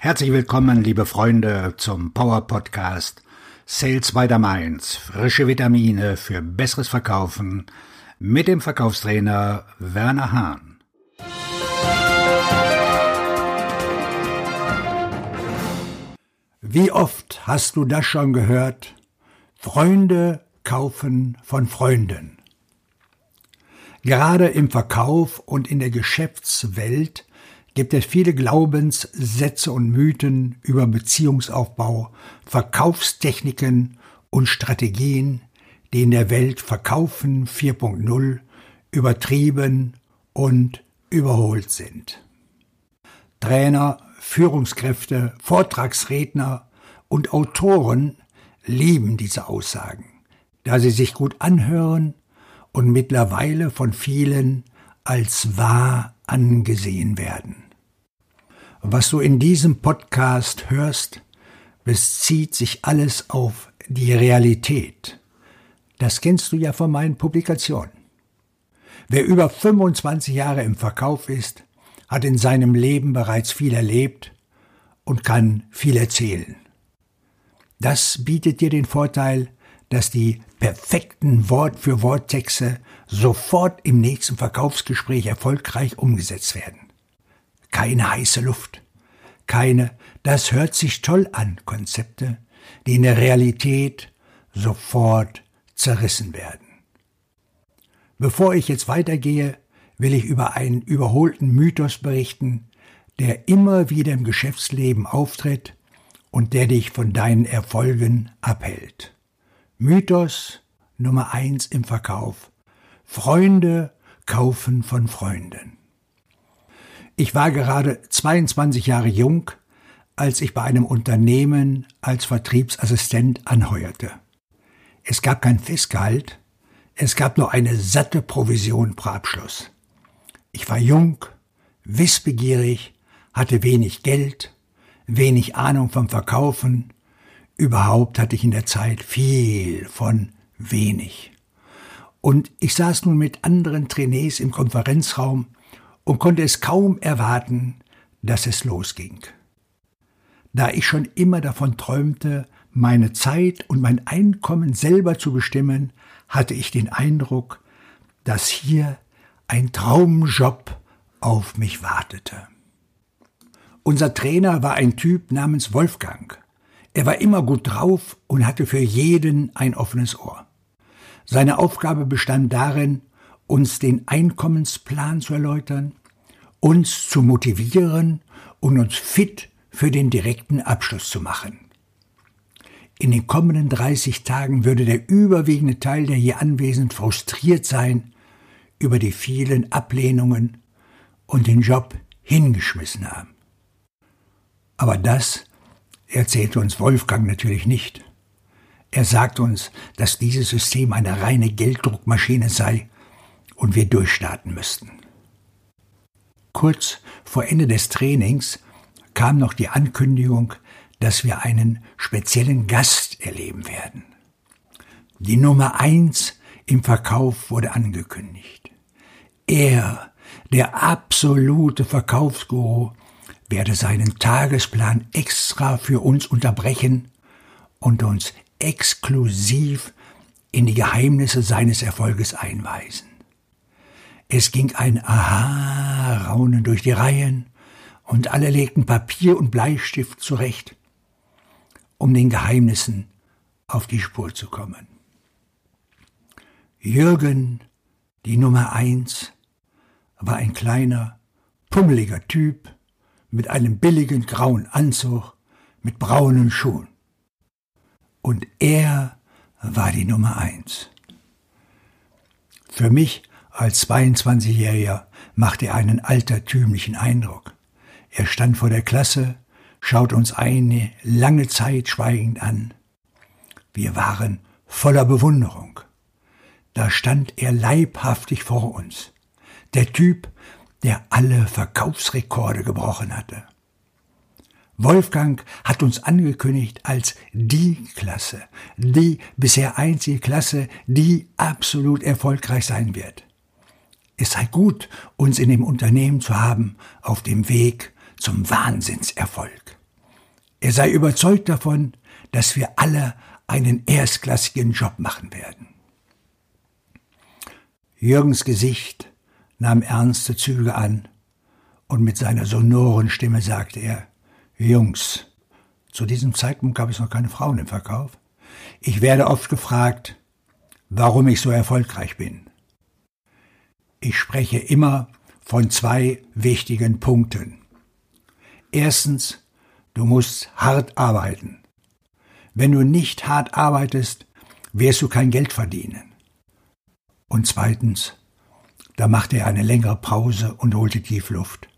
Herzlich willkommen, liebe Freunde, zum Power Podcast Sales by the Mainz. Frische Vitamine für besseres Verkaufen mit dem Verkaufstrainer Werner Hahn. Wie oft hast du das schon gehört? Freunde kaufen von Freunden. Gerade im Verkauf und in der Geschäftswelt gibt es viele Glaubenssätze und Mythen über Beziehungsaufbau, Verkaufstechniken und Strategien, die in der Welt Verkaufen 4.0 übertrieben und überholt sind. Trainer, Führungskräfte, Vortragsredner und Autoren lieben diese Aussagen, da sie sich gut anhören und mittlerweile von vielen als wahr angesehen werden. Was du in diesem Podcast hörst, bezieht sich alles auf die Realität. Das kennst du ja von meinen Publikationen. Wer über 25 Jahre im Verkauf ist, hat in seinem Leben bereits viel erlebt und kann viel erzählen. Das bietet dir den Vorteil, dass die perfekten Wort für Wort Texte sofort im nächsten Verkaufsgespräch erfolgreich umgesetzt werden. Keine heiße Luft. Keine, das hört sich toll an, Konzepte, die in der Realität sofort zerrissen werden. Bevor ich jetzt weitergehe, will ich über einen überholten Mythos berichten, der immer wieder im Geschäftsleben auftritt und der dich von deinen Erfolgen abhält. Mythos Nummer eins im Verkauf. Freunde kaufen von Freunden. Ich war gerade 22 Jahre jung, als ich bei einem Unternehmen als Vertriebsassistent anheuerte. Es gab kein Festgehalt, es gab nur eine satte Provision pro Abschluss. Ich war jung, wissbegierig, hatte wenig Geld, wenig Ahnung vom Verkaufen, überhaupt hatte ich in der Zeit viel von wenig. Und ich saß nun mit anderen Trainees im Konferenzraum und konnte es kaum erwarten, dass es losging. Da ich schon immer davon träumte, meine Zeit und mein Einkommen selber zu bestimmen, hatte ich den Eindruck, dass hier ein Traumjob auf mich wartete. Unser Trainer war ein Typ namens Wolfgang. Er war immer gut drauf und hatte für jeden ein offenes Ohr. Seine Aufgabe bestand darin, uns den Einkommensplan zu erläutern, uns zu motivieren und uns fit für den direkten Abschluss zu machen. In den kommenden 30 Tagen würde der überwiegende Teil der hier Anwesenden frustriert sein über die vielen Ablehnungen und den Job hingeschmissen haben. Aber das erzählte uns Wolfgang natürlich nicht. Er sagt uns, dass dieses System eine reine Gelddruckmaschine sei und wir durchstarten müssten. Kurz vor Ende des Trainings kam noch die Ankündigung, dass wir einen speziellen Gast erleben werden. Die Nummer eins im Verkauf wurde angekündigt. Er, der absolute Verkaufsguru, werde seinen Tagesplan extra für uns unterbrechen und uns exklusiv in die Geheimnisse seines Erfolges einweisen. Es ging ein Aha-Raunen durch die Reihen, und alle legten Papier und Bleistift zurecht, um den Geheimnissen auf die Spur zu kommen. Jürgen, die Nummer eins, war ein kleiner, pummeliger Typ mit einem billigen grauen Anzug mit braunen Schuhen. Und er war die Nummer eins. Für mich als 22-Jähriger machte er einen altertümlichen Eindruck. Er stand vor der Klasse, schaut uns eine lange Zeit schweigend an. Wir waren voller Bewunderung. Da stand er leibhaftig vor uns. Der Typ, der alle Verkaufsrekorde gebrochen hatte. Wolfgang hat uns angekündigt als die Klasse, die bisher einzige Klasse, die absolut erfolgreich sein wird. Es sei gut, uns in dem Unternehmen zu haben auf dem Weg zum Wahnsinnserfolg. Er sei überzeugt davon, dass wir alle einen erstklassigen Job machen werden. Jürgens Gesicht nahm ernste Züge an, und mit seiner sonoren Stimme sagte er Jungs, zu diesem Zeitpunkt gab es noch keine Frauen im Verkauf. Ich werde oft gefragt, warum ich so erfolgreich bin. Ich spreche immer von zwei wichtigen Punkten. Erstens, du musst hart arbeiten. Wenn du nicht hart arbeitest, wirst du kein Geld verdienen. Und zweitens, da machte er eine längere Pause und holte tief Luft.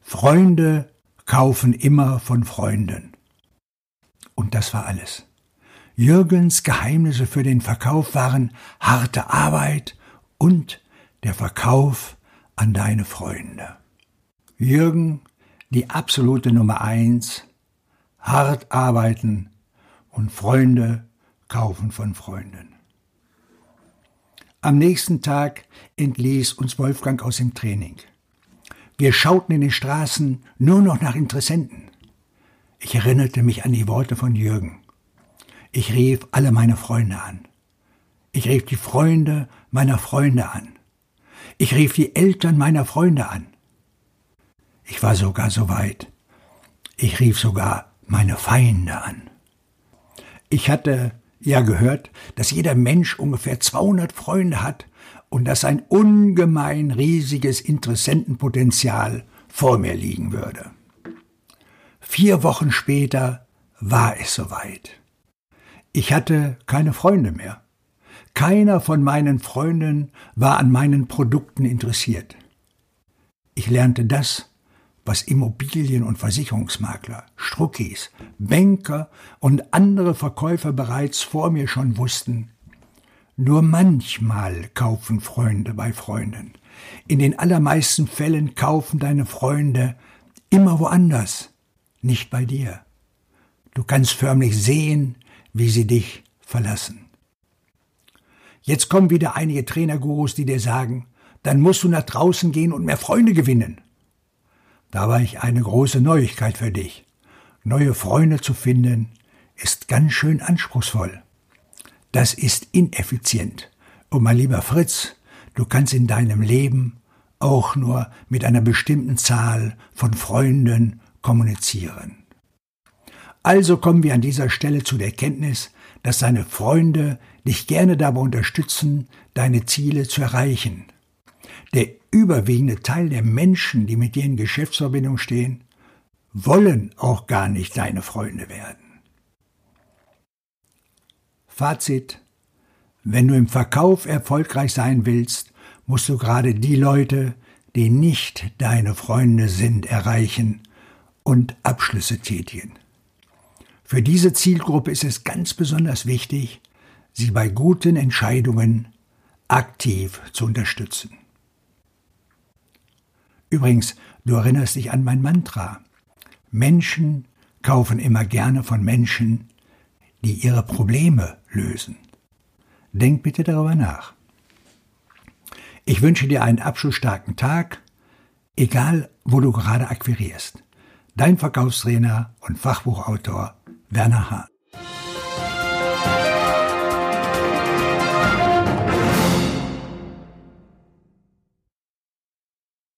Freunde kaufen immer von Freunden. Und das war alles. Jürgens Geheimnisse für den Verkauf waren harte Arbeit und der Verkauf an deine Freunde. Jürgen, die absolute Nummer eins, hart arbeiten und Freunde kaufen von Freunden. Am nächsten Tag entließ uns Wolfgang aus dem Training. Wir schauten in den Straßen nur noch nach Interessenten. Ich erinnerte mich an die Worte von Jürgen. Ich rief alle meine Freunde an. Ich rief die Freunde meiner Freunde an. Ich rief die Eltern meiner Freunde an. Ich war sogar so weit. Ich rief sogar meine Feinde an. Ich hatte ja gehört, dass jeder Mensch ungefähr 200 Freunde hat und dass ein ungemein riesiges Interessentenpotenzial vor mir liegen würde. Vier Wochen später war es soweit. Ich hatte keine Freunde mehr. Keiner von meinen Freunden war an meinen Produkten interessiert. Ich lernte das, was Immobilien- und Versicherungsmakler, Struckis, Banker und andere Verkäufer bereits vor mir schon wussten. Nur manchmal kaufen Freunde bei Freunden. In den allermeisten Fällen kaufen deine Freunde immer woanders, nicht bei dir. Du kannst förmlich sehen, wie sie dich verlassen. Jetzt kommen wieder einige Trainergurus, die dir sagen, dann musst du nach draußen gehen und mehr Freunde gewinnen. Da war ich eine große Neuigkeit für dich. Neue Freunde zu finden, ist ganz schön anspruchsvoll. Das ist ineffizient. Und mein lieber Fritz, du kannst in deinem Leben auch nur mit einer bestimmten Zahl von Freunden kommunizieren. Also kommen wir an dieser Stelle zu der Erkenntnis, dass deine Freunde dich gerne dabei unterstützen, deine Ziele zu erreichen. Der überwiegende Teil der Menschen, die mit dir in Geschäftsverbindung stehen, wollen auch gar nicht deine Freunde werden. Fazit. Wenn du im Verkauf erfolgreich sein willst, musst du gerade die Leute, die nicht deine Freunde sind, erreichen und Abschlüsse tätigen. Für diese Zielgruppe ist es ganz besonders wichtig, sie bei guten Entscheidungen aktiv zu unterstützen. Übrigens, du erinnerst dich an mein Mantra. Menschen kaufen immer gerne von Menschen, die ihre Probleme lösen. Denk bitte darüber nach. Ich wünsche dir einen abschlussstarken Tag, egal wo du gerade akquirierst. Dein Verkaufstrainer und Fachbuchautor Werner Hahn.